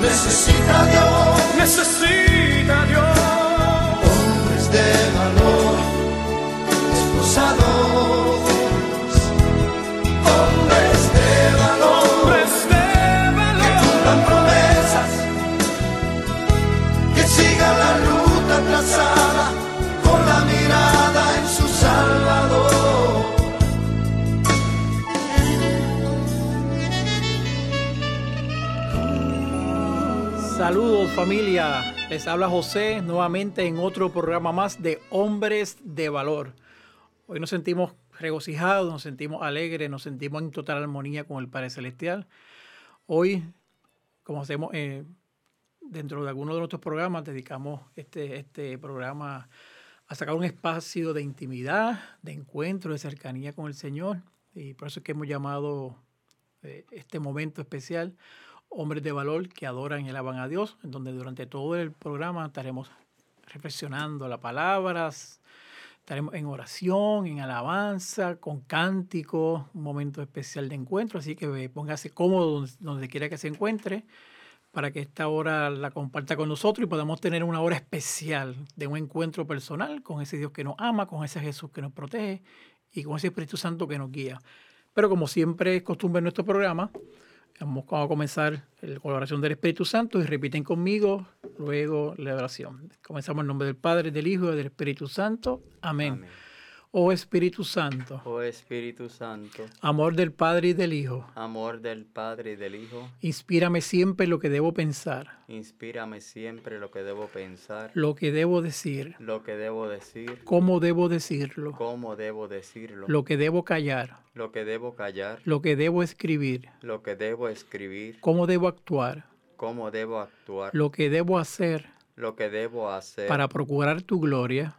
Necesita Dios, Saludos familia, les habla José nuevamente en otro programa más de Hombres de Valor. Hoy nos sentimos regocijados, nos sentimos alegres, nos sentimos en total armonía con el Padre Celestial. Hoy, como hacemos eh, dentro de algunos de nuestros programas, dedicamos este, este programa a sacar un espacio de intimidad, de encuentro, de cercanía con el Señor. Y por eso es que hemos llamado eh, este momento especial hombres de valor que adoran y alaban a Dios, en donde durante todo el programa estaremos reflexionando las palabras, estaremos en oración, en alabanza, con cántico, un momento especial de encuentro, así que póngase cómodo donde, quiera que se encuentre para que esta hora la comparta con nosotros y podamos tener una hora especial de un encuentro personal con ese Dios que nos ama, con ese Jesús que nos protege y con ese Espíritu Santo que nos guía. Pero como siempre es costumbre en nuestro programa, Vamos a comenzar la oración del Espíritu Santo y repiten conmigo luego la oración. Comenzamos en nombre del Padre, del Hijo y del Espíritu Santo. Amén. Amén. Oh Espíritu Santo. Oh Espíritu Santo. Amor del Padre y del Hijo. Amor del Padre y del Hijo. Inspírame siempre lo que debo pensar. Inspírame siempre lo que debo pensar. Lo que debo decir. Lo que debo decir. Cómo debo decirlo. Cómo debo decirlo. Lo que debo callar. Lo que debo callar. Lo que debo escribir. Lo que debo escribir. Cómo debo actuar. Cómo debo actuar. Lo que debo hacer lo que debo hacer para procurar tu gloria,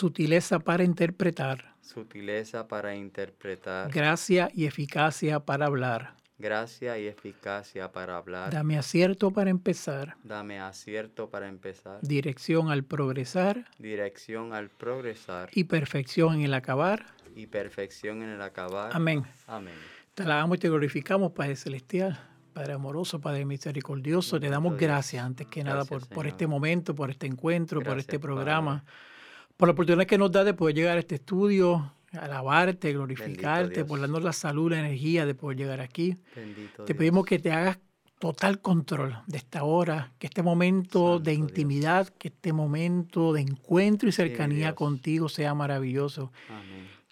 sutileza para interpretar, sutileza para interpretar, gracia y eficacia para hablar, gracia y eficacia para hablar. Dame acierto para empezar. Dame acierto para empezar. Dirección al progresar. Dirección al progresar. Y perfección en el acabar. Y perfección en el acabar. Amén. Amén. Te alabamos y te glorificamos, Padre Celestial. Padre amoroso, Padre misericordioso, te damos gracias antes que nada por, por, este momento, por este encuentro, por este programa, por la oportunidad que nos da de poder llegar a este estudio, alabarte, glorificarte, por darnos la salud, la energía de poder llegar aquí. te pedimos que te hagas total control de esta hora, que este momento de intimidad, que este momento de encuentro y cercanía contigo sea maravilloso.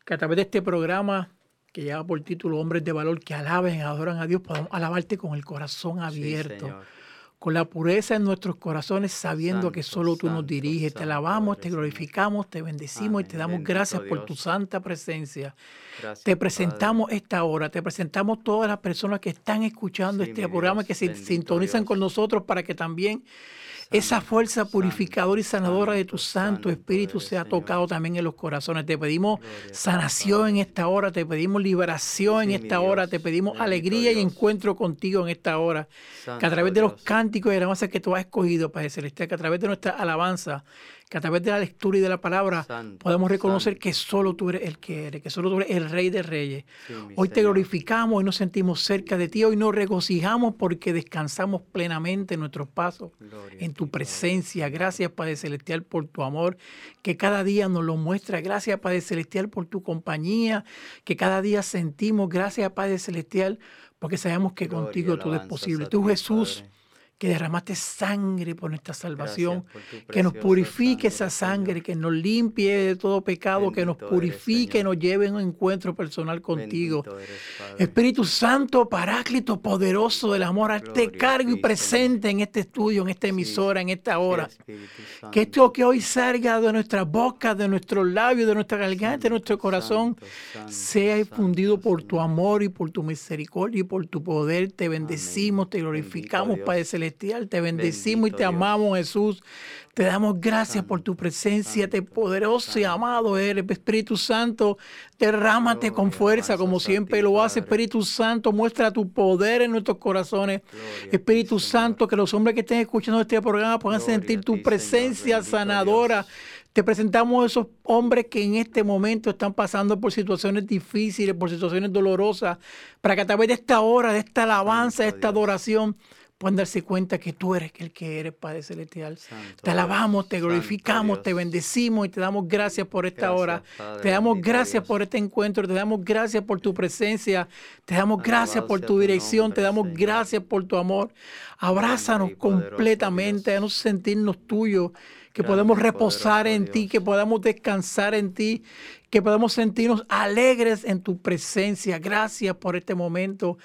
Que a través de este programa que lleva por título Hombres de Valor que alaben adoran a Dios, podamos alabarte con el corazón abierto, con la pureza en nuestros corazones, sabiendo que solo tú nos diriges. te alabamos, te glorificamos, te bendecimos y te damos gracias por tu santa presencia. te presentamos esta hora, te presentamos todas las personas que están escuchando este programa, que se sintonizan con nosotros para que también esa fuerza purificadora y sanadora de tu Santo Espíritu sea tocado también en los corazones. Te pedimos sanación en esta hora, te pedimos liberación en esta hora, te pedimos alegría y encuentro contigo en esta hora. Que a través de los cánticos y alabanzas que tú has escogido, Padre Celestial, que a través de nuestra alabanza, que a través de la lectura y de la palabra podemos reconocer que solo tú eres el que eres, que solo tú eres el Rey de Reyes. hoy te glorificamos y nos sentimos cerca de ti, hoy nos regocijamos porque descansamos plenamente en nuestros pasos, en tu presencia. Gracias, Padre Celestial, por tu amor, que cada día nos lo muestra. Gracias, Padre Celestial, por tu compañía, que cada día sentimos. Gracias, Padre Celestial, porque sabemos que contigo todo es posible. Tú, Jesús que derramaste sangre por nuestra salvación, que nos purifique esa sangre, que nos limpie de todo pecado, que nos purifique, nos lleve a un encuentro personal contigo. Espíritu Santo, Paráclito, poderoso del amor, este cargo y presente en este estudio, en esta emisora, en esta hora. Que esto que hoy salga de nuestras bocas, de nuestros labios, de nuestra garganta, de nuestro corazón, sea infundido por tu amor y por tu misericordia y por tu poder. Te bendecimos, te glorificamos, Padre Celestial te bendecimos y te amamos, Jesús. Te damos gracias por tu presencia, te poderoso y amado eres, Espíritu Santo. Derrámate con fuerza, como siempre lo hace, Espíritu Santo. Muestra tu poder en nuestros corazones. Espíritu Santo, que los hombres que estén escuchando este programa puedan sentir tu presencia sanadora. Te presentamos a esos hombres que en este momento están pasando por situaciones difíciles, por situaciones dolorosas, para que a través de esta hora, de esta alabanza, de esta adoración, puedan darse cuenta que tú eres el que eres, Padre Celestial. te alabamos, te glorificamos, te bendecimos y te damos gracias por esta hora. te damos gracias por este encuentro, te damos gracias por tu presencia, te damos gracias por tu dirección, te damos gracias por tu amor. Abrázanos completamente, a sentirnos tuyos que podamos reposar en ti, que podamos descansar en ti, que podamos sentirnos alegres en tu presencia. Gracias por este momento.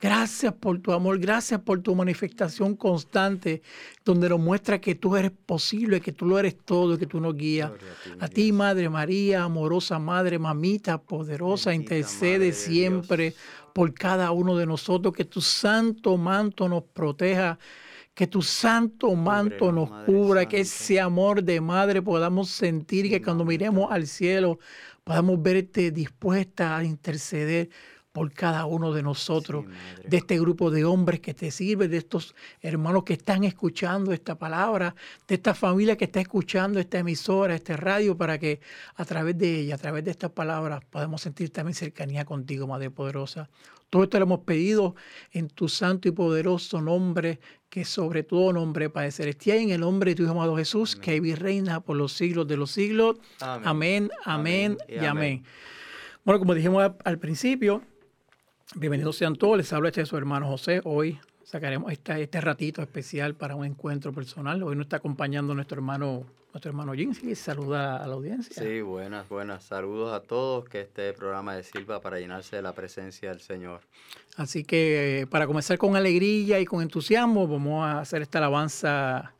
Gracias por tu amor, gracias por tu manifestación constante, donde nos muestra que tú eres posible, que tú lo eres todo, que tú nos guías. A ti, Madre María, amorosa Madre, mamita, poderosa, intercede siempre por cada uno de nosotros, que tu santo manto nos proteja que tu santo manto nos cubra, que ese amor de madre podamos sentir, que cuando miremos al cielo podamos verte dispuesta a interceder por cada uno de nosotros, de este grupo de hombres que te sirve, de estos hermanos que están escuchando esta palabra, de esta familia que está escuchando esta emisora, este radio, para que a través de ella, a través de estas palabras, podamos sentir también cercanía contigo, Madre Poderosa. Todo esto lo hemos pedido en tu santo y poderoso nombre, que sobre todo nombre Padre Celestial, en el nombre de tu Hijo amado Jesús, que vive y reina por los siglos de los siglos. Amén, amén, y amén. Bueno, como dijimos al principio, Bienvenidos sean todos, les habla este su hermano José. Hoy sacaremos este, este ratito especial para un encuentro personal. Hoy nos está acompañando nuestro hermano nuestro hermano Jinsi. Saluda a la audiencia. Sí, buenas, buenas. Saludos a todos. Que este programa de Silva para llenarse de la presencia del Señor. Así que para comenzar con alegría y con entusiasmo, vamos a hacer esta alabanza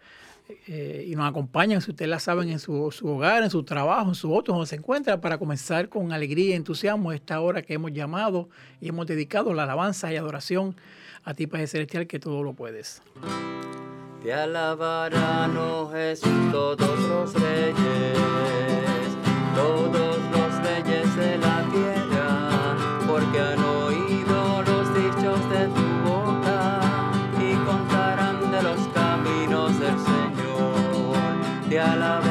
eh, y nos acompañan, si ustedes la saben, en su, hogar, en su trabajo, en su otro, donde se encuentra, para comenzar con alegría y entusiasmo esta hora que hemos llamado y hemos dedicado la alabanza y adoración a ti, Padre Celestial, que todo lo puedes. Te alabarán, oh Jesús, todos los reyes, todos los reyes de la Te alabarán,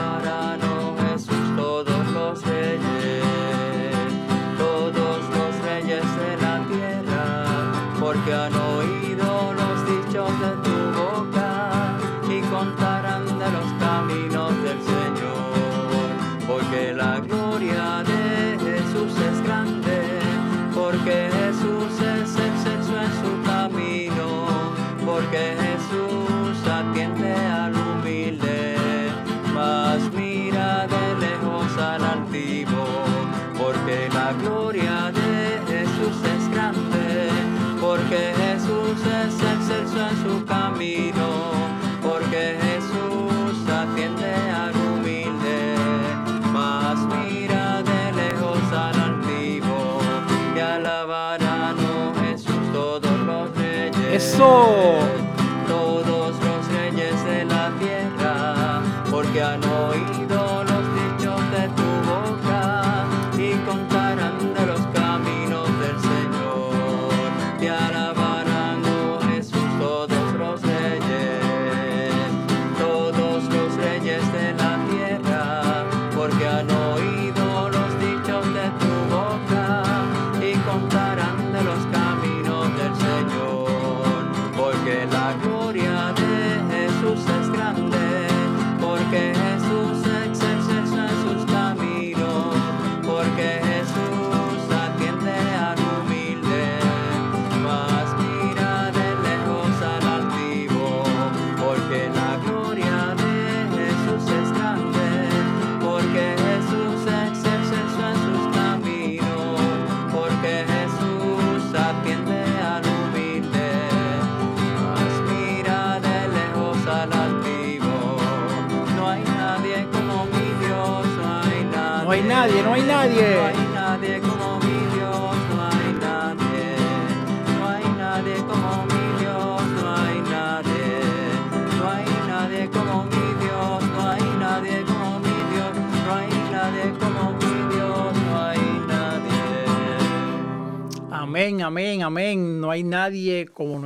reyes. ¡Eso!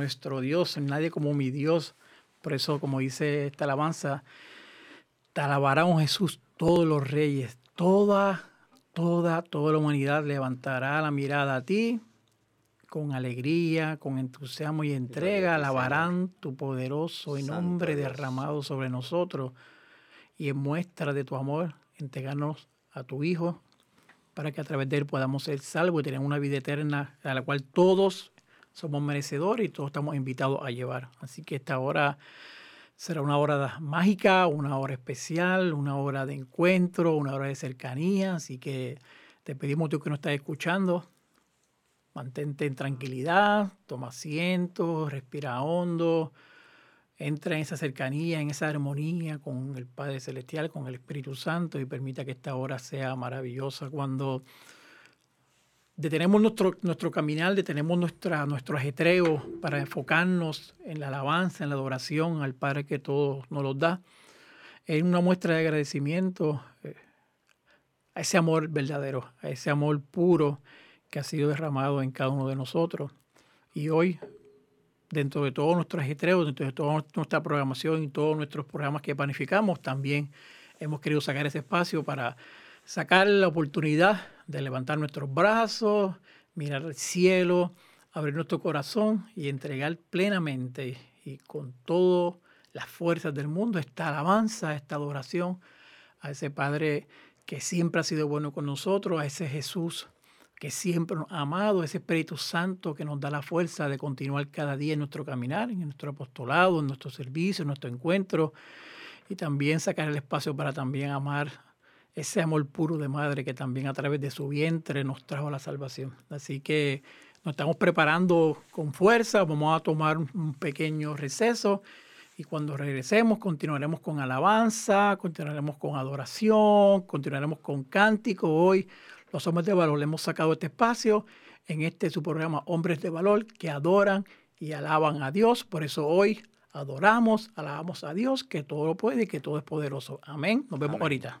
Nuestro Dios, nadie como mi Dios. Por eso, como dice esta alabanza, te alabarán, Jesús, todos los reyes, toda, toda, toda la humanidad levantará la mirada a ti con alegría, con entusiasmo y entrega, alabarán tu poderoso y nombre Dios. derramado sobre nosotros y en muestra de tu amor, entregarnos a tu Hijo para que a través de él podamos ser salvos y tener una vida eterna a la cual todos somos merecedores y todos estamos invitados a llevar. Así que esta hora será una hora mágica, una hora especial, una hora de encuentro, una hora de cercanía. Así que te pedimos tú que nos estás escuchando, mantente en tranquilidad, toma asiento, respira hondo, entra en esa cercanía, en esa armonía con el Padre Celestial, con el Espíritu Santo y permita que esta hora sea maravillosa cuando detenemos nuestro, nuestro caminar, detenemos nuestra, nuestro ajetreo para enfocarnos en la alabanza, en la adoración al Padre que todo nos los da. Es una muestra de agradecimiento eh, a ese amor verdadero, a ese amor puro que ha sido derramado en cada uno de nosotros. Y hoy, dentro de todo nuestro ajetreo, dentro de toda nuestra programación y todos nuestros programas que planificamos, también hemos querido sacar ese espacio para sacar la oportunidad de levantar nuestros brazos, mirar al cielo, abrir nuestro corazón y entregar plenamente y con todas las fuerzas del mundo esta alabanza, esta adoración a ese Padre que siempre ha sido bueno con nosotros, a ese Jesús que siempre nos ha amado, ese Espíritu Santo que nos da la fuerza de continuar cada día en nuestro caminar, en nuestro apostolado, en nuestro servicio, en nuestro encuentro, y también sacar el espacio para también amar ese amor puro de madre que también a través de su vientre nos trajo la salvación. Así que nos estamos preparando con fuerza, vamos a tomar un pequeño receso y cuando regresemos continuaremos con alabanza, continuaremos con adoración, continuaremos con cántico. Hoy los hombres de valor le hemos sacado este espacio en este su programa Hombres de Valor que adoran y alaban a Dios. Por eso hoy adoramos, alabamos a Dios que todo lo puede y que todo es poderoso. Amén. Nos vemos Amén. ahorita.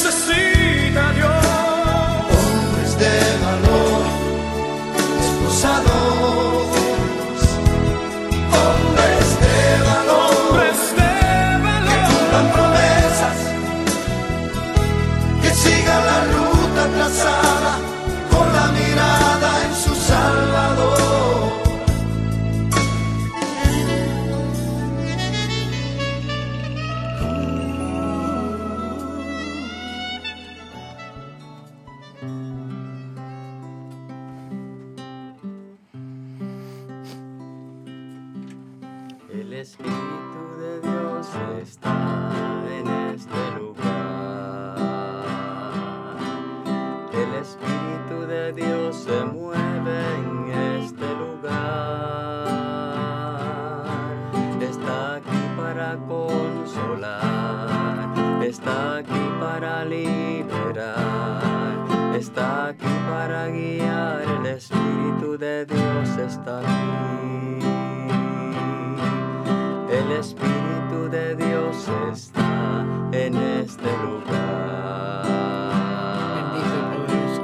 Dios, de Dios está en este lugar.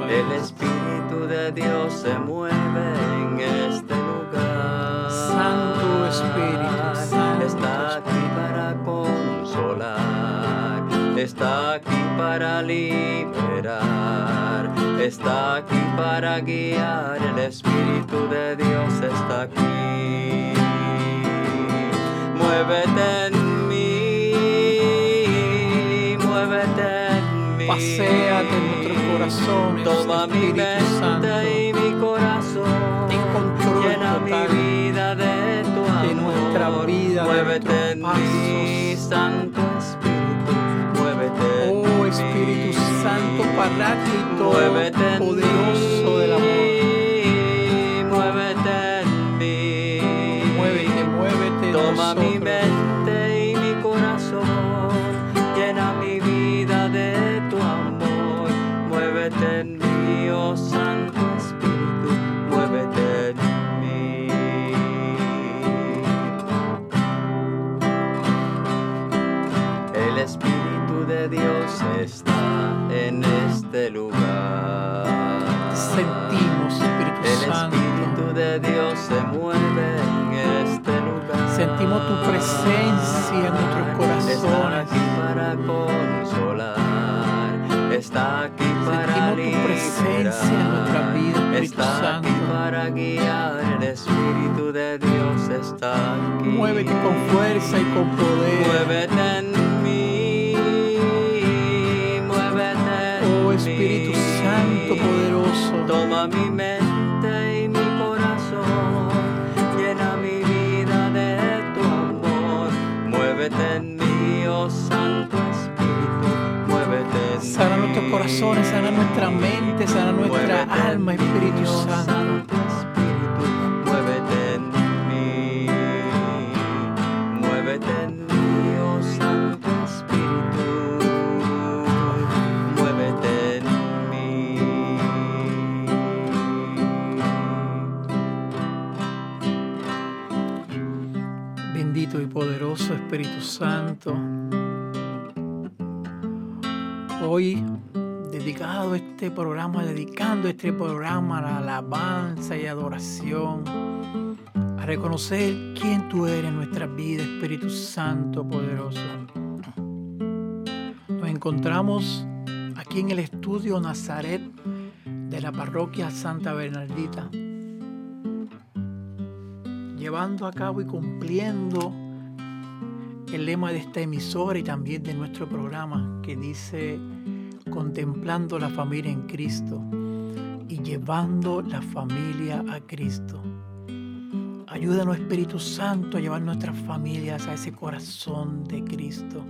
El. Espíritu de Dios se mueve en este lugar. Santo Espíritu, Está aquí para consolar. Está aquí para liberar. Está aquí para guiar. El Espíritu de Dios está aquí. Muévete paséate en nuestros corazones, Toma mi Espíritu Santo. mente y mi corazón. Ten control Llena total mi vida de tu amor. de nuestra vida, de Muévete en mí, pasos. Santo Espíritu. Muévete Oh mí. Espíritu Santo, Paráclito, Muévete poderoso del amor. mí, Muévete en mí. Muévete, muévete. Toma mi mente este lugar. Sentimos, Espíritu El Santo. Espíritu de Dios se mueve en este lugar. Sentimos tu presencia en nuestros Está corazones. aquí para consolar. Está aquí para Sentimos tu presencia en nuestras vidas, liberar. Espíritu Está aquí Santo. para guiar. El Espíritu de Dios está aquí. Muévete con fuerza y con poder. Muévete en Toma mi mente y mi corazón, llena mi vida de tu amor. Muévete en mí, oh Santo Espíritu, muévete en Sana nuestros corazones, sana nuestra mente, sana nuestra alma, Espíritu oh Santo. Poderoso Espíritu Santo. Hoy, dedicado este programa, dedicando este programa a la alabanza y adoración, a reconocer quién tú eres en nuestras vidas, Espíritu Santo poderoso. Nos encontramos aquí en el estudio Nazaret de la parroquia Santa Bernardita llevando a cabo y cumpliendo el lema de esta emisora y también de nuestro programa que dice contemplando la familia en Cristo y llevando la familia a Cristo. Ayúdanos Espíritu Santo a llevar nuestras familias a ese corazón de Cristo.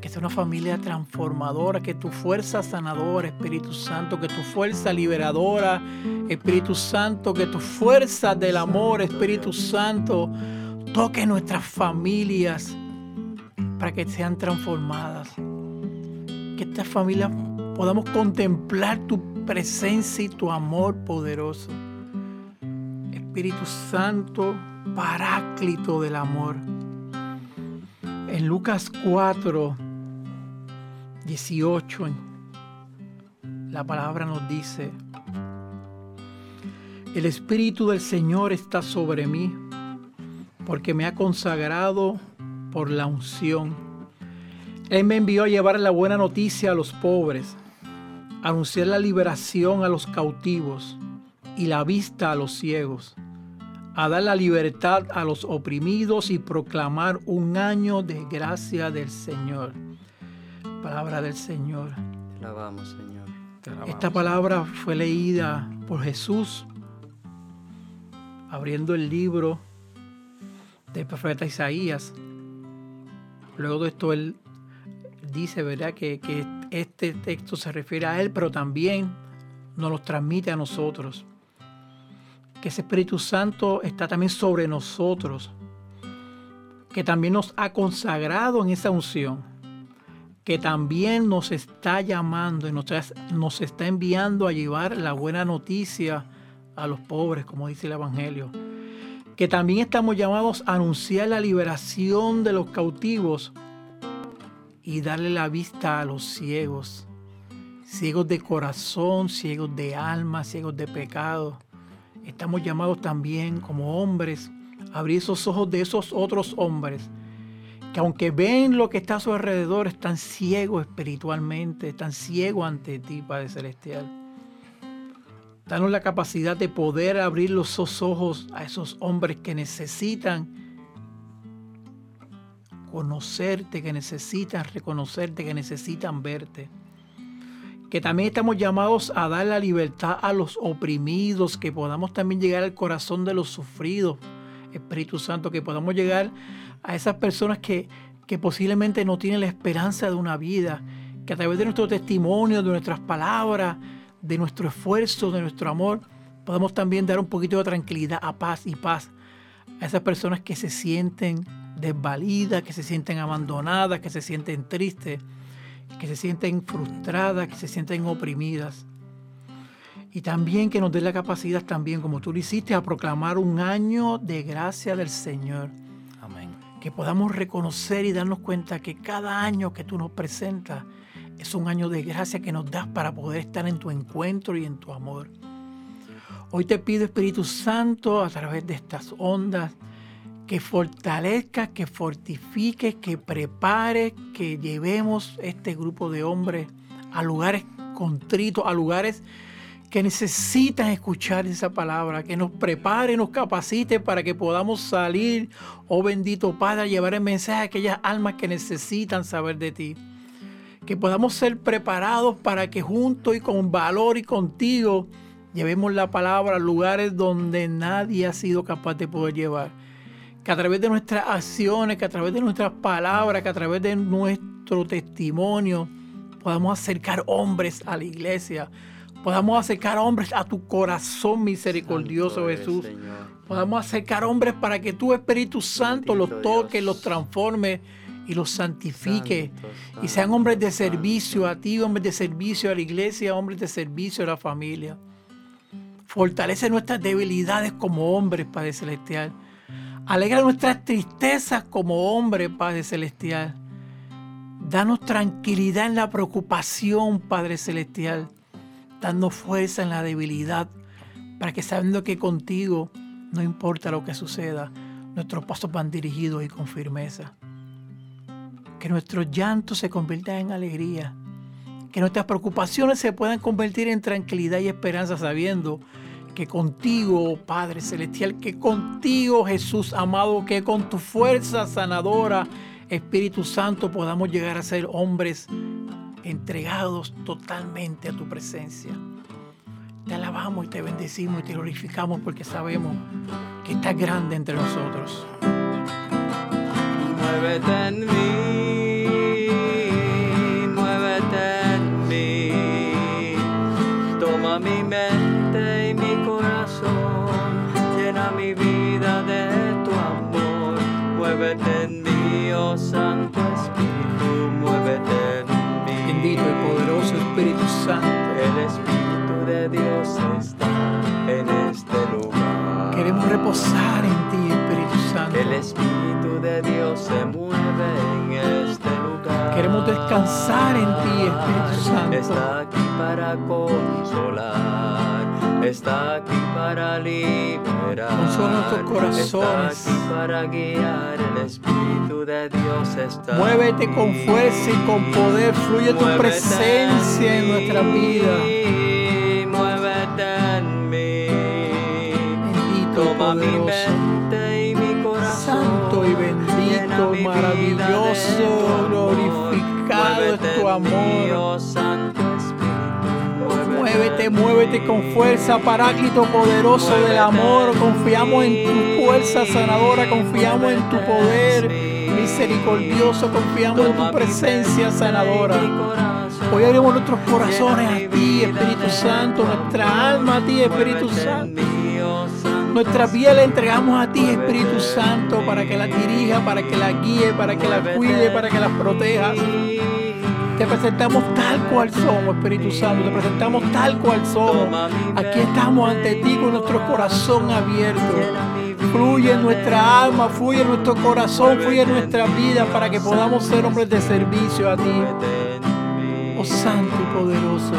Que sea una familia transformadora, que tu fuerza sanadora, Espíritu Santo, que tu fuerza liberadora, Espíritu Santo, que tu fuerza del amor, Espíritu Santo, toque nuestras familias para que sean transformadas. Que estas familias podamos contemplar tu presencia y tu amor poderoso. Espíritu Santo, paráclito del amor. En Lucas 4, 18, la palabra nos dice, el Espíritu del Señor está sobre mí, porque me ha consagrado por la unción. Él me envió a llevar la buena noticia a los pobres, a anunciar la liberación a los cautivos y la vista a los ciegos, a dar la libertad a los oprimidos y proclamar un año de gracia del Señor. Palabra del Señor. Te alabamos, Señor. Te alabamos. Esta palabra fue leída por Jesús abriendo el libro del profeta Isaías. Luego de esto él dice, ¿verdad?, que, que este texto se refiere a él, pero también nos lo transmite a nosotros. Que ese Espíritu Santo está también sobre nosotros, que también nos ha consagrado en esa unción, que también nos está llamando y nos está enviando a llevar la buena noticia a los pobres, como dice el Evangelio. Que también estamos llamados a anunciar la liberación de los cautivos y darle la vista a los ciegos, ciegos de corazón, ciegos de alma, ciegos de pecado. Estamos llamados también como hombres a abrir esos ojos de esos otros hombres que aunque ven lo que está a su alrededor, están ciegos espiritualmente, están ciegos ante ti, Padre Celestial. Danos la capacidad de poder abrir los ojos a esos hombres que necesitan conocerte, que necesitan reconocerte, que necesitan verte. que también estamos llamados a dar la libertad a los oprimidos, que podamos también llegar al corazón de los sufridos, Espíritu Santo, que podamos llegar a esas personas que, que posiblemente no tienen la esperanza de una vida, que a través de nuestro testimonio, de nuestras palabras, de nuestro esfuerzo, de nuestro amor, podamos también dar un poquito de tranquilidad, a paz y paz a esas personas que se sienten desvalidas, que se sienten abandonadas, que se sienten tristes, que se sienten frustradas, que se sienten oprimidas. Y también que nos dé la capacidad también, como tú lo hiciste, a proclamar un año de gracia del Señor. Amén. Que podamos reconocer y darnos cuenta que cada año que tú nos presentas es un año de gracia que nos das para poder estar en tu encuentro y en tu amor. Hoy te pido, Espíritu Santo, a través de estas ondas, que fortalezca, que fortifique, que prepare, que llevemos este grupo de hombres a lugares contritos, a lugares que necesitan escuchar esa palabra, que nos prepare, nos capacite para que podamos salir, oh bendito Padre, a llevar el mensaje a aquellas almas que necesitan saber de ti. Que podamos ser preparados para que juntos y con valor y contigo llevemos la palabra a lugares donde nadie ha sido capaz de poder llevar. Que a través de nuestras acciones, que a través de nuestras palabras, que a través de nuestro testimonio, podamos acercar hombres a la iglesia. Podamos acercar hombres a tu corazón misericordioso, Jesús. Señor. Podamos acercar hombres para que tu Espíritu Santo los toque, Dios. los transforme y los santifique. Santo, y sean hombres de santo. servicio a ti, hombres de servicio a la iglesia, hombres de servicio a la familia. Fortalece nuestras debilidades como hombres, Padre Celestial. Alegra nuestras tristezas como hombres, Padre Celestial. Danos tranquilidad en la preocupación, Padre Celestial. Danos fuerza en la debilidad, para que sabiendo que contigo no importa lo que suceda, nuestros pasos van dirigidos y con firmeza. Que nuestros llantos se conviertan en alegría. Que nuestras preocupaciones se puedan convertir en tranquilidad y esperanza sabiendo que contigo, oh Padre Celestial, que contigo, Jesús amado, que con tu fuerza sanadora, Espíritu Santo, podamos llegar a ser hombres entregados totalmente a tu presencia. Te alabamos y te bendecimos y te glorificamos porque sabemos que estás grande entre nosotros. Muévete en mí, Santo. El Espíritu de Dios está en este lugar. Queremos reposar en ti, Espíritu Santo. El Espíritu de Dios se mueve en este lugar. Queremos descansar en ti, Espíritu Santo. Está aquí para consolar, está aquí para liberar. Consuela nuestros corazones. Está aquí para guiar, el Espíritu de Dios está Muévete con fuerza y con poder. Fluye tu Muévete presencia en nuestra vida. Muévete en mí. Bendito Toma mi poderoso. mente y mi corazón. Santo y bendito, mi maravilloso, tu glorificado es tu amor. oh Santo. Muévete, muévete con fuerza, Paráclito poderoso del amor. Confiamos en tu fuerza sanadora, confiamos en tu poder misericordioso, confiamos en tu presencia sanadora. Hoy abrimos nuestros corazones a ti, Espíritu Santo, nuestra alma a ti, Espíritu Santo. Nuestra vida la entregamos a ti, Espíritu Santo, para que la dirija, para que la guíe, para que la cuide, para que la proteja. Te presentamos tal cual somos, Espíritu Santo. Te presentamos tal cual somos. Aquí estamos ante ti con nuestro corazón abierto. Fluye en nuestra alma, fluye en nuestro corazón, fluye en nuestra vida para que podamos ser hombres de servicio a ti. Oh Santo y poderoso.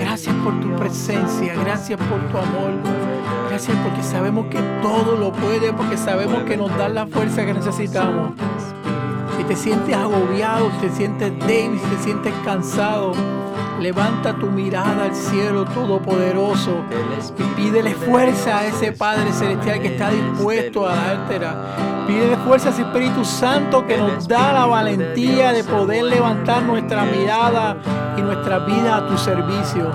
Gracias por tu presencia, gracias por tu amor. Gracias porque sabemos que todo lo puede, porque sabemos que nos da la fuerza que necesitamos. Te sientes agobiado, te sientes débil, te sientes cansado, Levanta tu mirada al cielo todopoderoso y pídele fuerza a ese Padre Celestial que está dispuesto a dártela. Pídele fuerza a ese Espíritu Santo que nos da la valentía de poder levantar nuestra mirada y nuestra vida a tu servicio.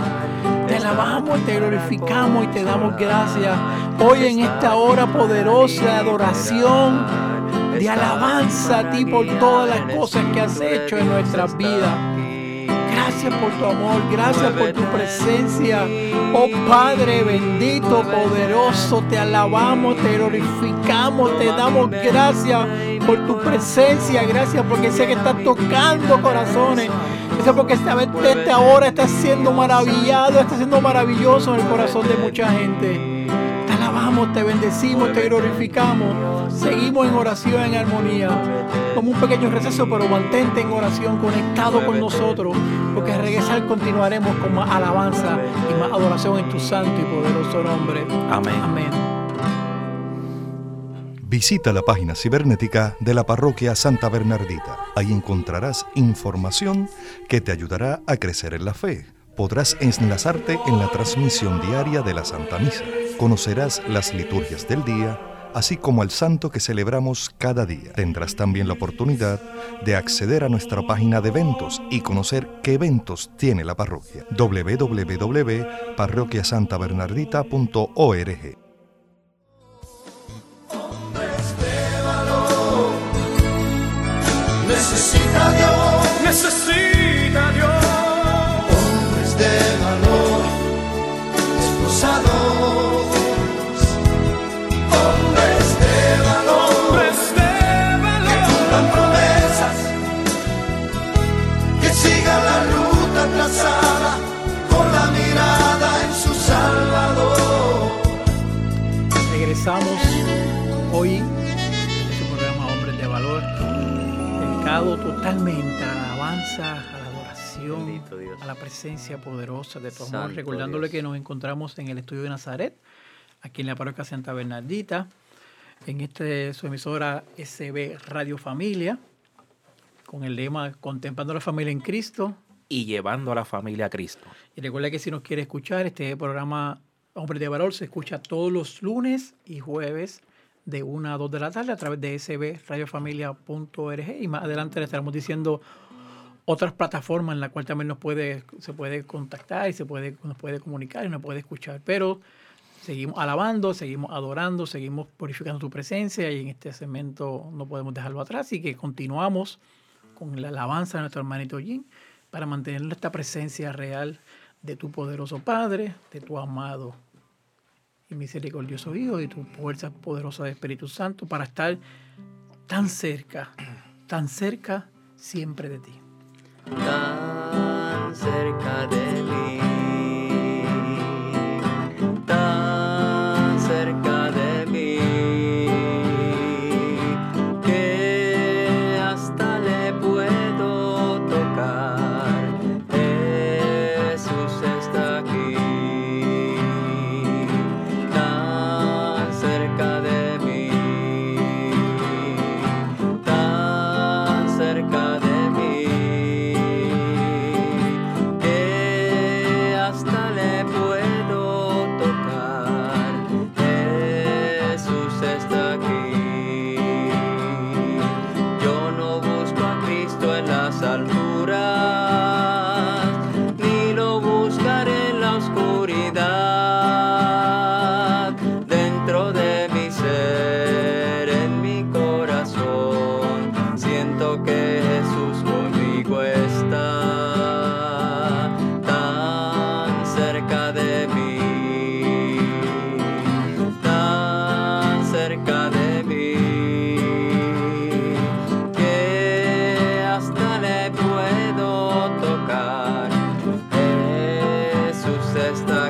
Te alabamos, te glorificamos y te damos gracias. Hoy en esta hora poderosa de adoración, de alabanza a ti por todas las cosas que has hecho en nuestras vidas. Gracias por tu amor, gracias por tu presencia. Oh Padre bendito, poderoso, te alabamos, te glorificamos, te damos gracias por tu presencia. Gracias porque sé que estás tocando corazones. Gracias porque esta vez, esta hora está siendo maravillado, está siendo maravilloso en el corazón de mucha gente. Te alabamos, te bendecimos, te glorificamos. Seguimos en oración, en armonía. Como un pequeño receso, pero mantente en oración, conectado con nosotros, porque al regresar continuaremos con más alabanza y más adoración en tu santo y poderoso nombre. Amén. Amén. Visita la página cibernética de la parroquia Santa Bernardita. Ahí encontrarás información que te ayudará a crecer en la fe. Podrás enlazarte en la transmisión diaria de la Santa Misa. Conocerás las liturgias del día, así como al santo que celebramos cada día. Tendrás también la oportunidad de acceder a nuestra página de eventos y conocer qué eventos tiene la parroquia. www.parroquiasantabernardita.org necesita dedicado totalmente a la alabanza, a la adoración, Bendito Dios. a la presencia poderosa de tu amor, Santo recordándole Dios. que nos encontramos en el estudio de Nazaret, aquí en la parroquia Santa Bernardita, en este, su emisora SB Radio Familia, con el lema Contemplando la familia en Cristo. Y llevando a la familia a Cristo. Y recuerda que si nos quiere escuchar, este programa Hombres de Valor se escucha todos los lunes y jueves de 1 a 2 de la tarde a través de sbradiofamilia.org y más adelante le estaremos diciendo otras plataformas en las cuales también nos puede, se puede contactar y se puede, nos puede comunicar y nos puede escuchar. Pero seguimos alabando, seguimos adorando, seguimos purificando tu presencia y en este segmento no podemos dejarlo atrás y que continuamos con la alabanza de nuestro hermanito Jim para mantener esta presencia real de tu poderoso Padre, de tu amado y misericordioso Hijo y tu fuerza poderosa de Espíritu Santo para estar tan cerca, tan cerca siempre de ti. Jesús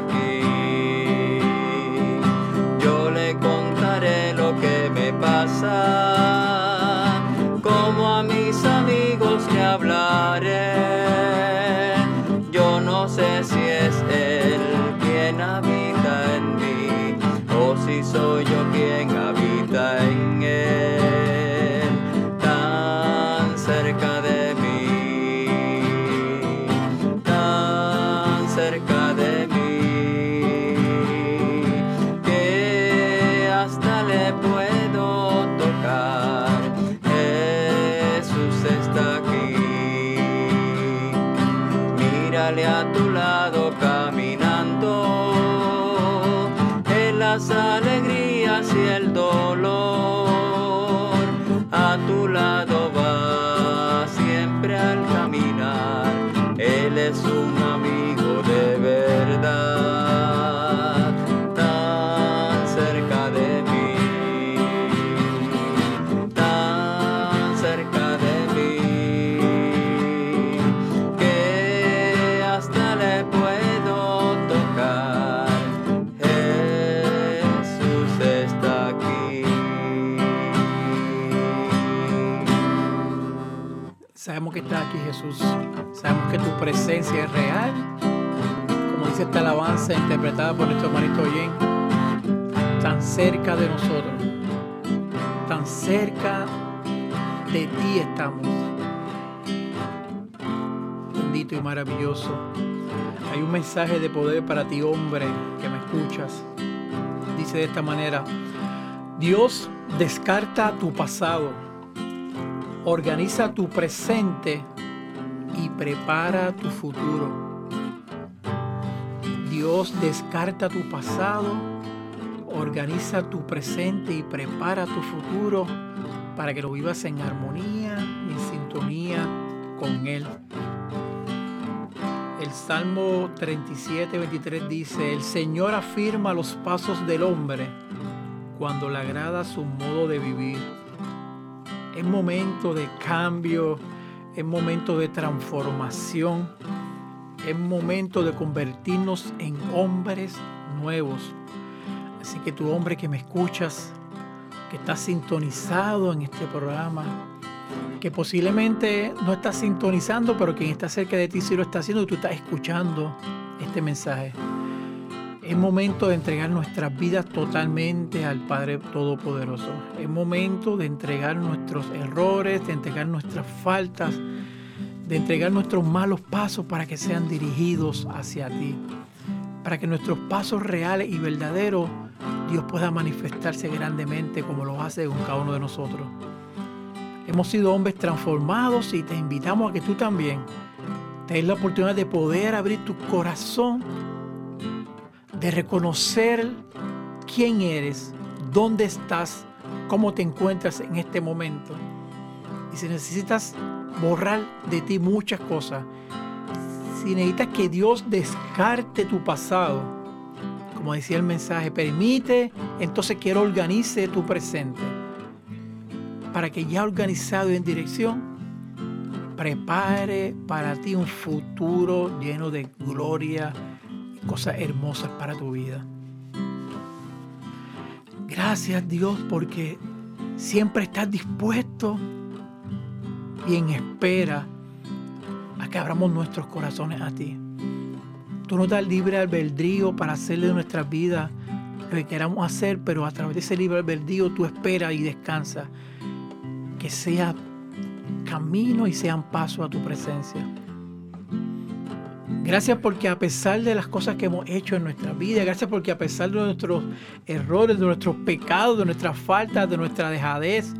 presencia es real. Como dice esta alabanza interpretada por nuestro hermanito Jen, tan cerca de nosotros, tan cerca de ti estamos. Bendito y maravilloso. Hay un mensaje de poder para ti, hombre, que me escuchas. Dice de esta manera, Dios descarta tu pasado organiza tu presente prepara tu futuro. Dios descarta tu pasado, organiza tu presente y prepara tu futuro para que lo vivas en armonía y en sintonía con Él. El Salmo 37, 23 dice, el Señor afirma los pasos del hombre cuando le agrada su modo de vivir es momento de cambio, es momento de transformación, es momento de convertirnos en hombres nuevos. Así que tu hombre que me escuchas, que estás sintonizado en este programa, que posiblemente no estás sintonizando, pero quien está cerca de ti sí lo está haciendo tú estás escuchando este mensaje. Es momento de entregar nuestras vidas totalmente al Padre Todopoderoso. Es momento de entregar nuestros errores, de entregar nuestras faltas, de entregar nuestros malos pasos para que sean dirigidos hacia ti. Para que nuestros pasos reales y verdaderos Dios pueda manifestarse grandemente como lo hace con cada uno de nosotros. Hemos sido hombres transformados y te invitamos a que tú también te des la oportunidad de poder abrir tu corazón de reconocer quién eres, dónde estás, cómo te encuentras en este momento. Y si necesitas borrar de ti muchas cosas, si necesitas que Dios descarte tu pasado, como decía el mensaje, permite entonces que organice tu presente, para que ya organizado en dirección, prepare para ti un futuro lleno de gloria, cosas hermosas para tu vida. Gracias Dios porque siempre estás dispuesto y en espera a que abramos nuestros corazones a ti. Tú nos das libre albedrío para hacerle de nuestras vidas lo que queramos hacer, pero a través de ese libre albedrío tú esperas y descansas que sea camino y sean paso a tu presencia. Gracias porque a pesar de las cosas que hemos hecho en nuestra vida, gracias porque a pesar de nuestros errores, de nuestros pecados, de nuestras faltas, de nuestra dejadez,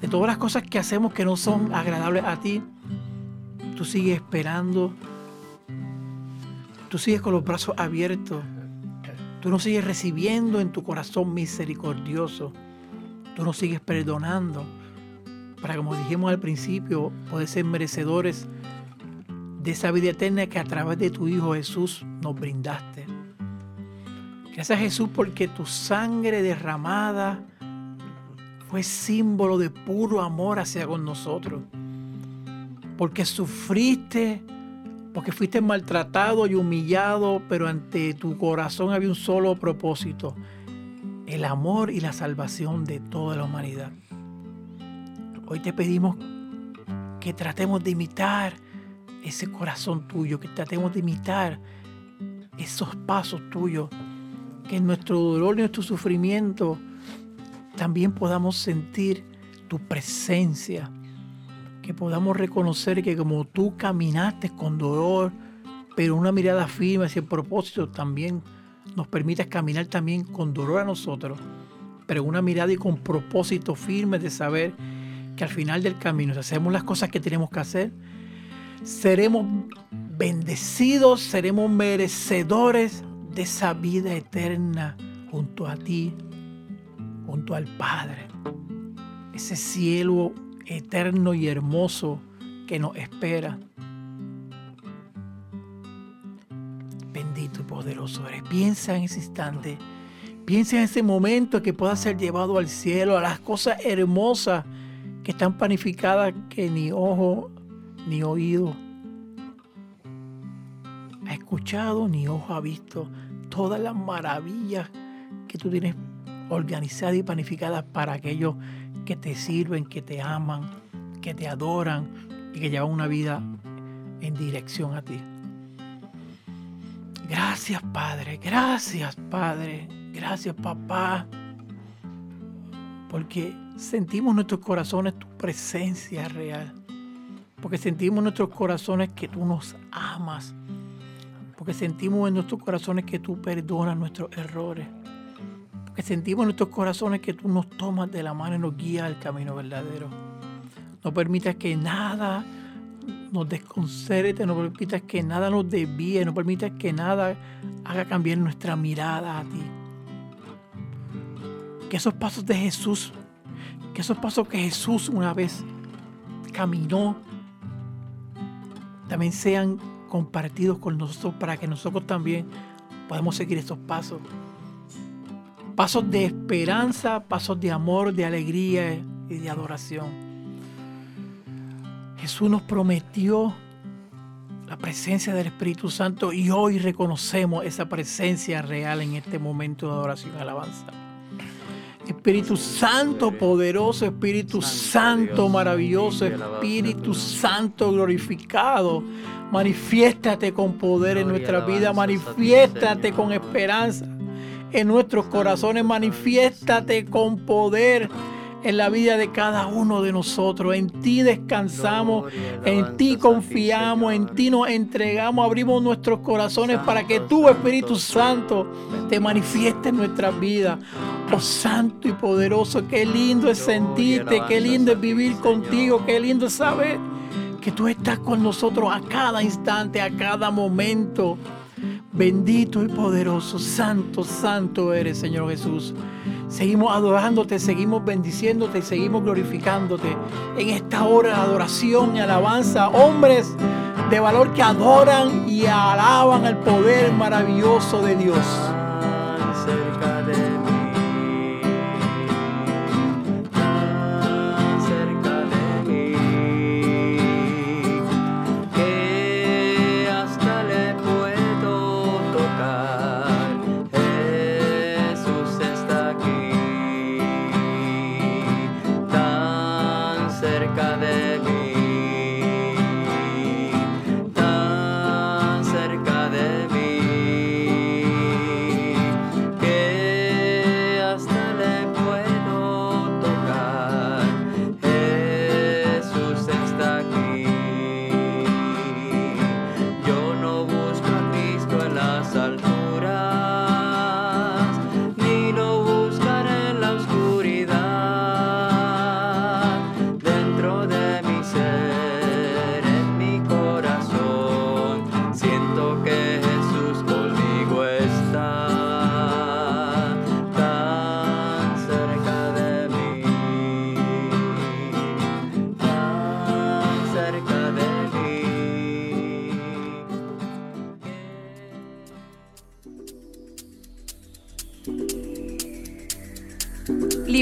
de todas las cosas que hacemos que no son agradables a ti, tú sigues esperando, tú sigues con los brazos abiertos, tú nos sigues recibiendo en tu corazón misericordioso, tú nos sigues perdonando, para como dijimos al principio, poder ser merecedores de esa vida eterna que a través de tu Hijo Jesús nos brindaste. Gracias Jesús porque tu sangre derramada fue símbolo de puro amor hacia con nosotros. Porque sufriste, porque fuiste maltratado y humillado, pero ante tu corazón había un solo propósito, el amor y la salvación de toda la humanidad. Hoy te pedimos que tratemos de imitar ese corazón tuyo, que tratemos de imitar esos pasos tuyos, que en nuestro dolor y nuestro sufrimiento también podamos sentir tu presencia, que podamos reconocer que como tú caminaste con dolor, pero una mirada firme hacia el propósito también nos permitas caminar también con dolor a nosotros, pero una mirada y con propósito firme de saber que al final del camino, si hacemos las cosas que tenemos que hacer, seremos bendecidos, seremos merecedores de esa vida eterna junto a ti, junto al Padre. Ese cielo eterno y hermoso que nos espera. Bendito y poderoso eres. Piensa en ese instante. Piensa en ese momento que pueda ser llevado al cielo, a las cosas hermosas que están planificadas que ni ojo ni oído ha escuchado ni ojo ha visto. Todas las maravillas que tú tienes organizadas y planificadas para aquellos que te sirven, que te aman, que te adoran y que llevan una vida en dirección a ti. Gracias Padre, gracias Padre, gracias Papá, porque sentimos en nuestros corazones tu presencia real, porque sentimos en nuestros corazones que tú nos amas, porque sentimos en nuestros corazones que tú perdonas nuestros errores, porque sentimos en nuestros corazones que tú nos tomas de la mano y nos guías al camino verdadero. No permitas que nada nos desconcerte, no permitas que nada nos desvíe, no permitas que nada haga cambiar nuestra mirada a ti. Que esos pasos de Jesús, que esos pasos que Jesús una vez caminó, también sean compartidos con nosotros para que nosotros también podamos seguir esos pasos. Pasos de esperanza, pasos de amor, de alegría y de adoración. Jesús nos prometió la presencia del Espíritu Santo y hoy reconocemos esa presencia real en este momento de adoración y alabanza. Espíritu Santo poderoso, Espíritu Santo maravilloso, Espíritu Santo glorificado. Manifiéstate con poder en nuestra vida, manifiéstate con esperanza en nuestros corazones, manifiéstate con poder en la vida de cada uno de nosotros. En ti descansamos, en ti confiamos, en ti nos entregamos, abrimos nuestros corazones para que tú, Espíritu Santo, te manifiestes en nuestras vidas. Oh Santo y poderoso, qué lindo es sentirte, qué lindo es vivir contigo, qué lindo es saber que tú estás con nosotros a cada instante, a cada momento. Bendito y poderoso, santo, santo eres, Señor Jesús. Seguimos adorándote, seguimos bendiciéndote y seguimos glorificándote en esta hora de adoración y alabanza. Hombres de valor que adoran y alaban el poder maravilloso de Dios.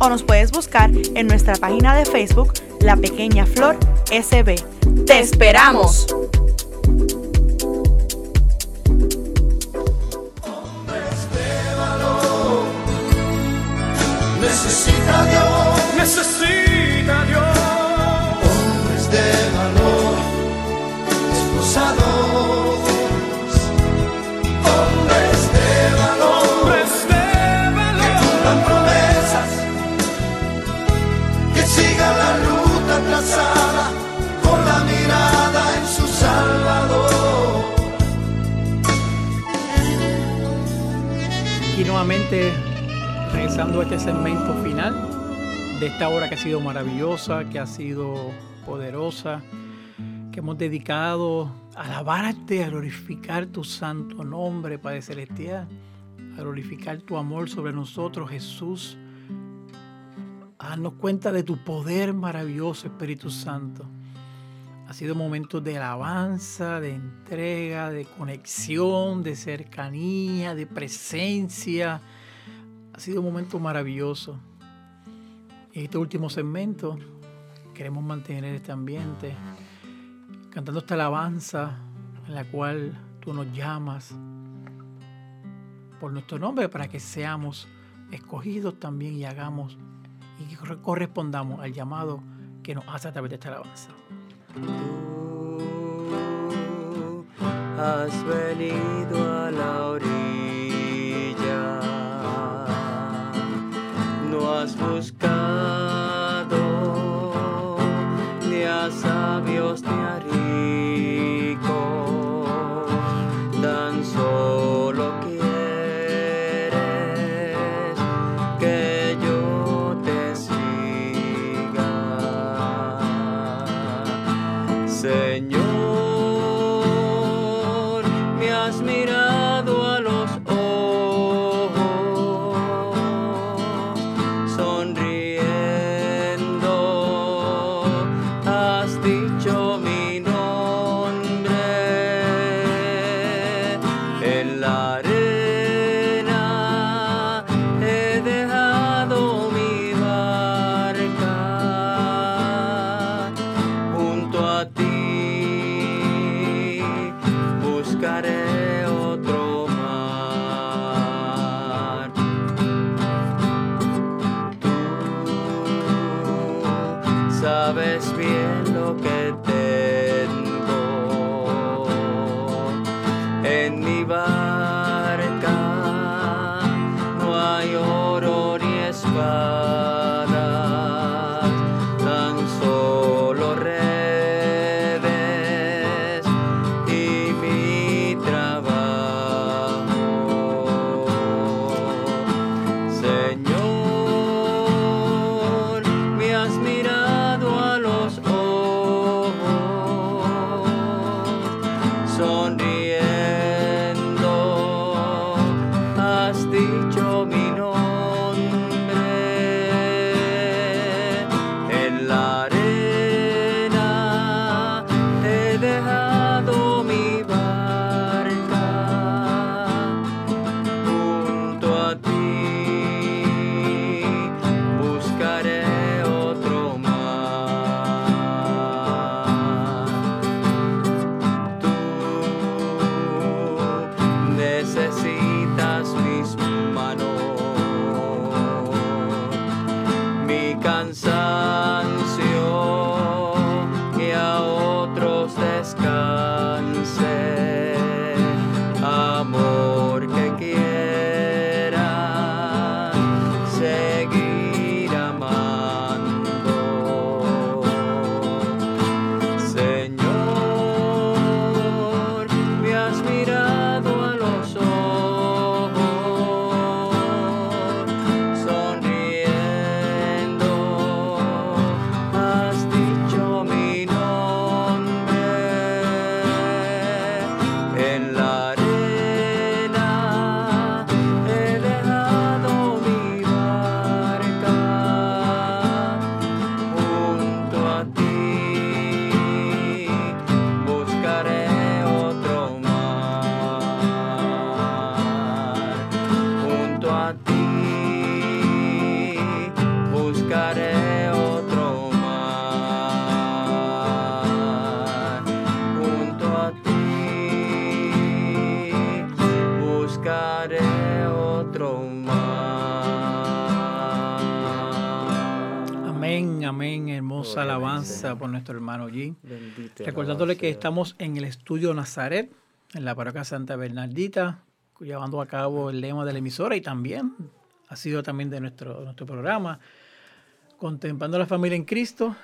o nos puedes buscar en nuestra página de Facebook La Pequeña Flor SB. ¡Te esperamos! Necesita Dios, Necesita Dios. hombres de valor, esposados, nuevamente regresando a este segmento final de esta hora que ha sido maravillosa, que ha sido poderosa, que hemos dedicado a alabarte, a glorificar tu santo nombre, Padre Celestial, a glorificar tu amor sobre nosotros, Jesús, a darnos cuenta de tu poder maravilloso, Espíritu Santo. Ha sido momentos de alabanza, de entrega, de conexión, de cercanía, de presencia. Ha sido un momento maravilloso. En este último segmento queremos mantener este ambiente, cantando esta alabanza en la cual tú nos llamas por nuestro nombre para que seamos escogidos también y hagamos y correspondamos al llamado que nos hace a través de esta alabanza. Tú has venido a la orilla, no has buscado alabanza por nuestro hermano G. Bendito Recordándole que estamos en el estudio Nazaret, en la parroquia Santa Bernardita, llevando a cabo el lema de la emisora y también ha sido también de nuestro, nuestro programa, contemplando a la familia en Cristo.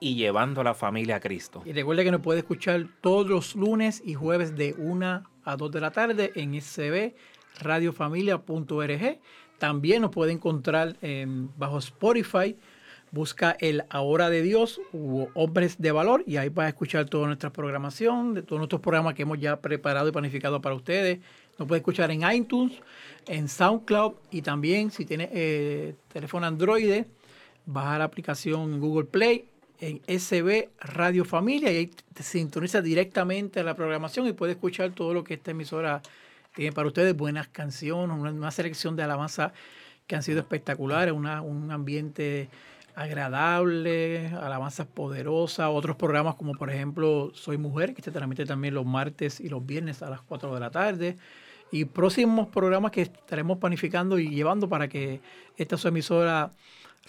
y llevando a la familia a Cristo. Y recuerde que nos puede escuchar todos los lunes y jueves de 1 a 2 de la tarde en SCB radiofamilia.org. También nos puede encontrar bajo Spotify. Busca el Ahora de Dios u Hombres de Valor y ahí vas a escuchar toda nuestra programación, de todos nuestros programas que hemos ya preparado y planificado para ustedes. Nos puede escuchar en iTunes, en SoundCloud y también si tiene eh, teléfono Android, baja la aplicación Google Play en SB Radio Familia y ahí te sintoniza directamente a la programación y puede escuchar todo lo que esta emisora tiene para ustedes, buenas canciones, una, selección de alabanza que han sido espectaculares, un ambiente agradable, alabanzas poderosas, otros programas como por ejemplo Soy Mujer, que se transmite también los martes y los viernes a las 4 de la tarde, y próximos programas que estaremos planificando y llevando para que esta su emisora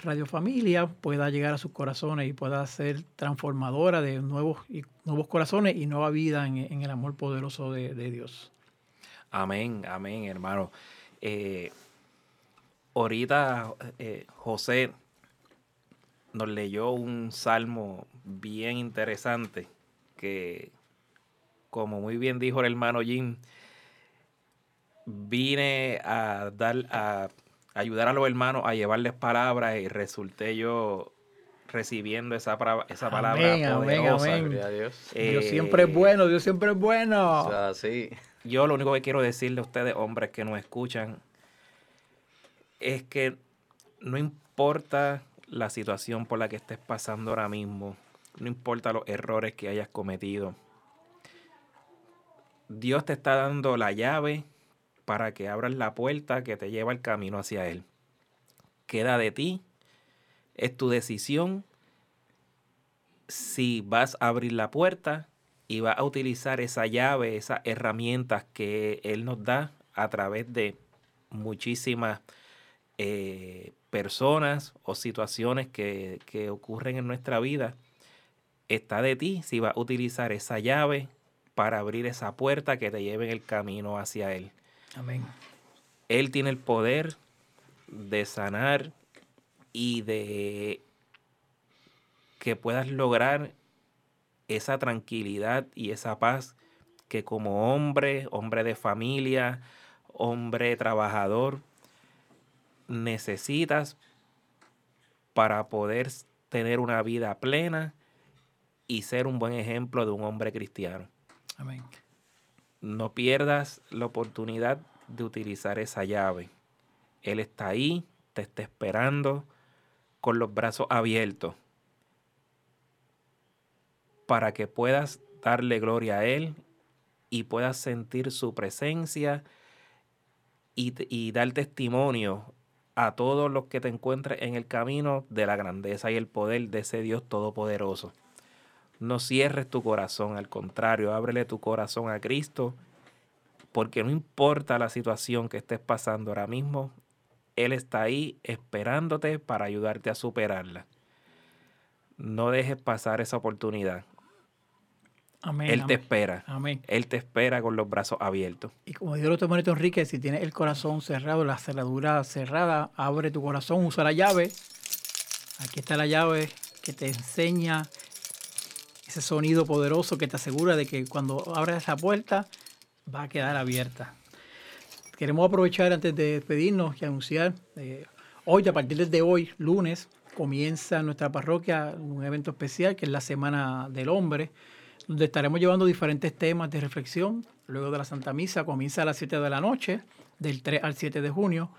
Radio Familia pueda llegar a sus corazones y pueda ser transformadora de nuevos, y, nuevos corazones y nueva vida en, el amor poderoso de, Dios. Amén, amén, hermano. Eh, ahorita eh, José nos leyó un salmo bien interesante que, como muy bien dijo el hermano Jim, vine a dar a ayudar a los hermanos a llevarles palabras y resulté yo recibiendo esa, esa palabra amén, Amén, Dios. Eh, Dios siempre es bueno, Dios siempre es bueno. Yo lo único que quiero decirle a ustedes, hombres que nos escuchan, es que no importa la situación por la que estés pasando ahora mismo, no importa los errores que hayas cometido. Dios te está dando la llave para que abras la puerta que te lleva el camino hacia Él. Queda de ti, es tu decisión si vas a abrir la puerta y vas a utilizar esa llave, esas herramientas que Él nos da a través de muchísimas eh, personas o situaciones que, que ocurren en nuestra vida, está de ti si vas a utilizar esa llave para abrir esa puerta que te lleve en el camino hacia Él. Amén. Él tiene el poder de sanar y de que puedas lograr esa tranquilidad y esa paz que como hombre, hombre de familia, hombre trabajador, necesitas para poder tener una vida plena y ser un buen ejemplo de un hombre cristiano. Amén. No pierdas la oportunidad de utilizar esa llave. Él está ahí, te está esperando con los brazos abiertos para que puedas darle gloria a Él y puedas sentir su presencia y, y dar testimonio a todos los que te encuentres en el camino de la grandeza y el poder de ese Dios todopoderoso. No cierres tu corazón, al contrario, ábrele tu corazón a Cristo, porque no importa la situación que estés pasando ahora mismo, Él está ahí esperándote para ayudarte a superarla. No dejes pasar esa oportunidad. Él te espera. Amén. Él te espera con los brazos abiertos. Y como dijo el otro Monito Enrique, si tienes el corazón cerrado, la cerradura cerrada, abre tu corazón, usa la llave. Aquí está la llave que te enseña ese sonido poderoso que te asegura de que cuando abres esa puerta va a quedar abierta. Queremos aprovechar antes de despedirnos y anunciar, eh, hoy, a partir de hoy, lunes, comienza en nuestra parroquia un evento especial que es la Semana del Hombre donde estaremos llevando diferentes temas de reflexión. Luego de la Santa Misa comienza a las 7 de la noche, del 3 al 7 de junio.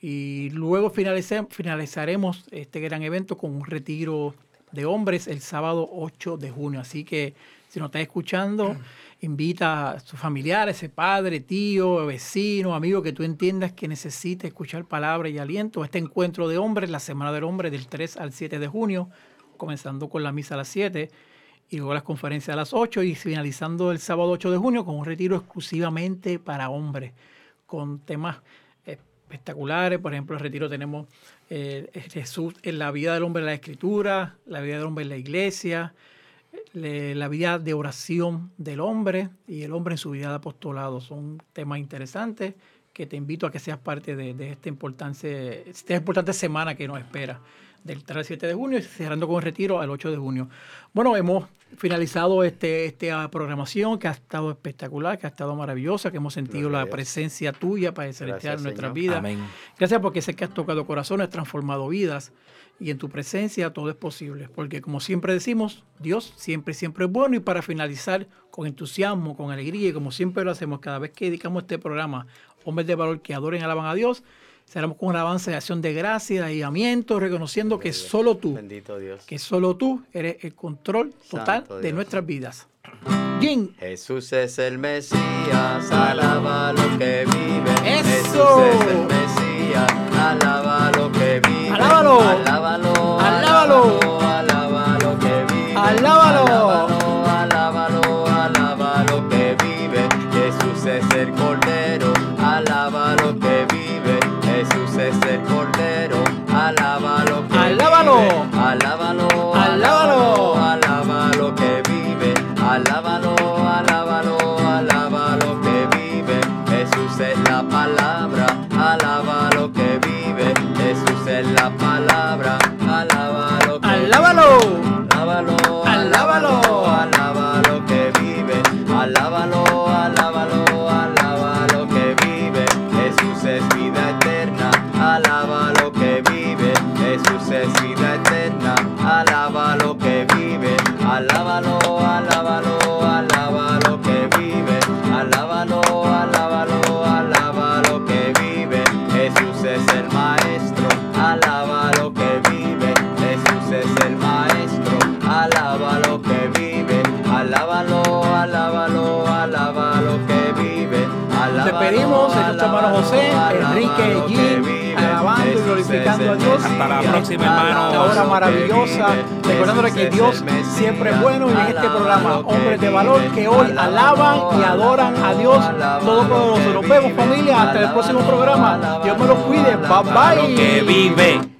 Y luego finalizaremos este gran evento con un retiro de hombres el sábado 8 de junio. Así que si nos estás escuchando, invita a sus familiares, ese padre, tío, vecino, amigo que tú entiendas que necesita escuchar palabra y aliento. Este encuentro de hombres, la Semana del Hombre, del 3 al 7 de junio, comenzando con la misa a las 7 y luego las conferencias a las 8 y finalizando el sábado 8 de junio con un retiro exclusivamente para hombres, con temas espectaculares. Por ejemplo, el retiro tenemos eh, Jesús en la vida del hombre en la escritura, la vida del hombre en la iglesia, la vida de oración del hombre y el hombre en su vida de apostolado. Son temas interesantes que te invito a que seas parte de, esta, importante, esta importante semana que nos espera del 3 al 7 de junio y cerrando con el retiro al 8 de junio. Bueno, hemos finalizado este, esta programación que ha estado espectacular, que ha estado maravillosa, que hemos sentido la presencia tuya para celestial en nuestras vidas. Amén. Gracias porque sé que has tocado corazones, transformado vidas y en tu presencia todo es posible. Porque como siempre decimos, Dios siempre, siempre es bueno y para finalizar con entusiasmo, con alegría y como siempre lo hacemos cada vez que dedicamos este programa, hombres de valor que adoren y alaban a Dios, Cerramos con un avance de acción de gracia, de guiamiento, reconociendo que solo tú, Bendito Dios. que solo tú eres el control total de nuestras vidas. Jin, Jesús es el Mesías, alaba lo que vive. ¡Eso! Jesús es el Mesías, alaba lo que vive. ¡Alábalo! Alábalo, ¡Alábalo! Próxima, hermano. Esta hora maravillosa, recordándole que Dios siempre es bueno y en este programa, hombres de valor que hoy alaban y adoran a Dios Todopoderoso. Nos vemos familia, hasta el próximo programa. Dios me los cuide. Bye bye. Que vive.